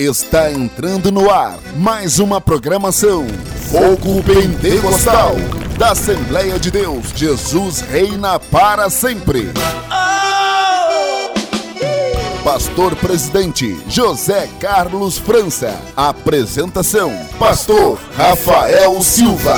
Está entrando no ar mais uma programação Fogo Pentecostal da Assembleia de Deus. Jesus reina para sempre. Pastor Presidente José Carlos França. Apresentação: Pastor Rafael Silva.